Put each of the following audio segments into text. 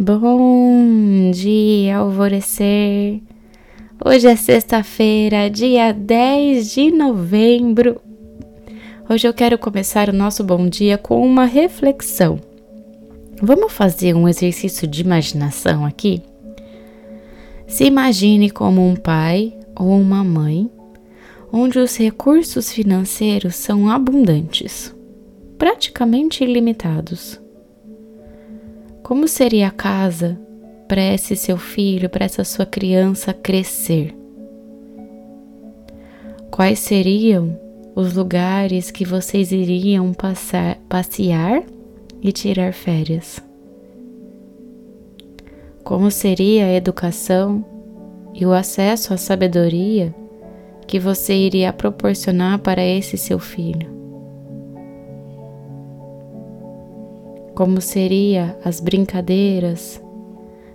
Bom dia, alvorecer. Hoje é sexta-feira, dia 10 de novembro. Hoje eu quero começar o nosso bom dia com uma reflexão. Vamos fazer um exercício de imaginação aqui? Se imagine como um pai ou uma mãe onde os recursos financeiros são abundantes, praticamente ilimitados. Como seria a casa para esse seu filho, para essa sua criança crescer? Quais seriam os lugares que vocês iriam passar, passear e tirar férias? Como seria a educação e o acesso à sabedoria que você iria proporcionar para esse seu filho? Como seria as brincadeiras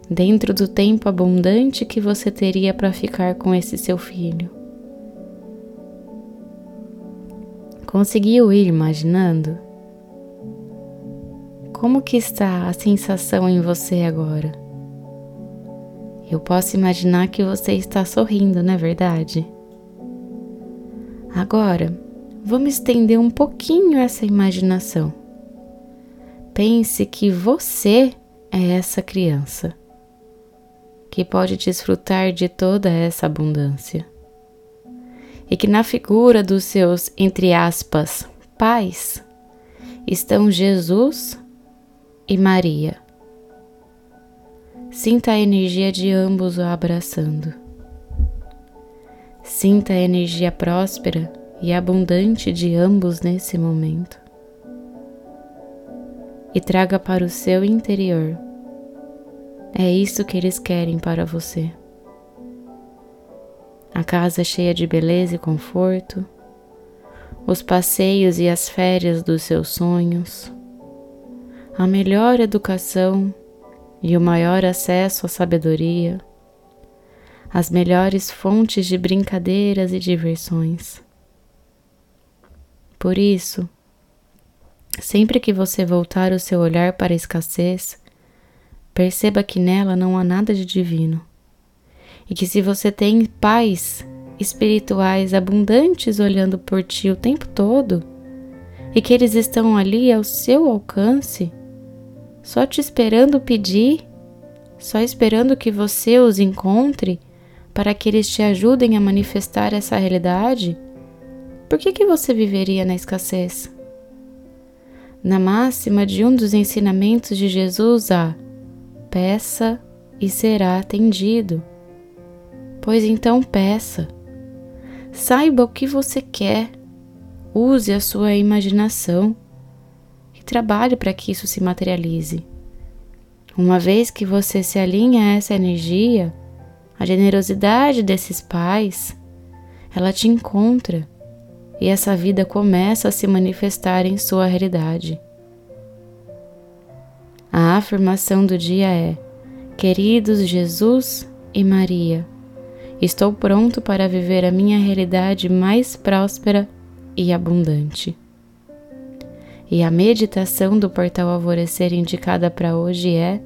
dentro do tempo abundante que você teria para ficar com esse seu filho. Conseguiu ir imaginando? Como que está a sensação em você agora? Eu posso imaginar que você está sorrindo, não é verdade? Agora, vamos estender um pouquinho essa imaginação. Pense que você é essa criança que pode desfrutar de toda essa abundância e que na figura dos seus, entre aspas, pais estão Jesus e Maria. Sinta a energia de ambos o abraçando. Sinta a energia próspera e abundante de ambos nesse momento e traga para o seu interior. É isso que eles querem para você. A casa cheia de beleza e conforto, os passeios e as férias dos seus sonhos, a melhor educação e o maior acesso à sabedoria, as melhores fontes de brincadeiras e diversões. Por isso, Sempre que você voltar o seu olhar para a escassez, perceba que nela não há nada de divino. E que se você tem pais espirituais abundantes olhando por ti o tempo todo, e que eles estão ali ao seu alcance, só te esperando pedir, só esperando que você os encontre para que eles te ajudem a manifestar essa realidade, por que, que você viveria na escassez? Na máxima de um dos ensinamentos de Jesus há: peça e será atendido. Pois então peça. Saiba o que você quer, use a sua imaginação e trabalhe para que isso se materialize. Uma vez que você se alinha a essa energia, a generosidade desses pais, ela te encontra e essa vida começa a se manifestar em sua realidade. A afirmação do dia é: Queridos Jesus e Maria, estou pronto para viver a minha realidade mais próspera e abundante. E a meditação do portal Alvorecer indicada para hoje é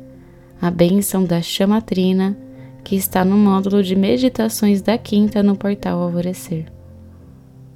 a bênção da chama trina que está no módulo de meditações da quinta no portal Alvorecer.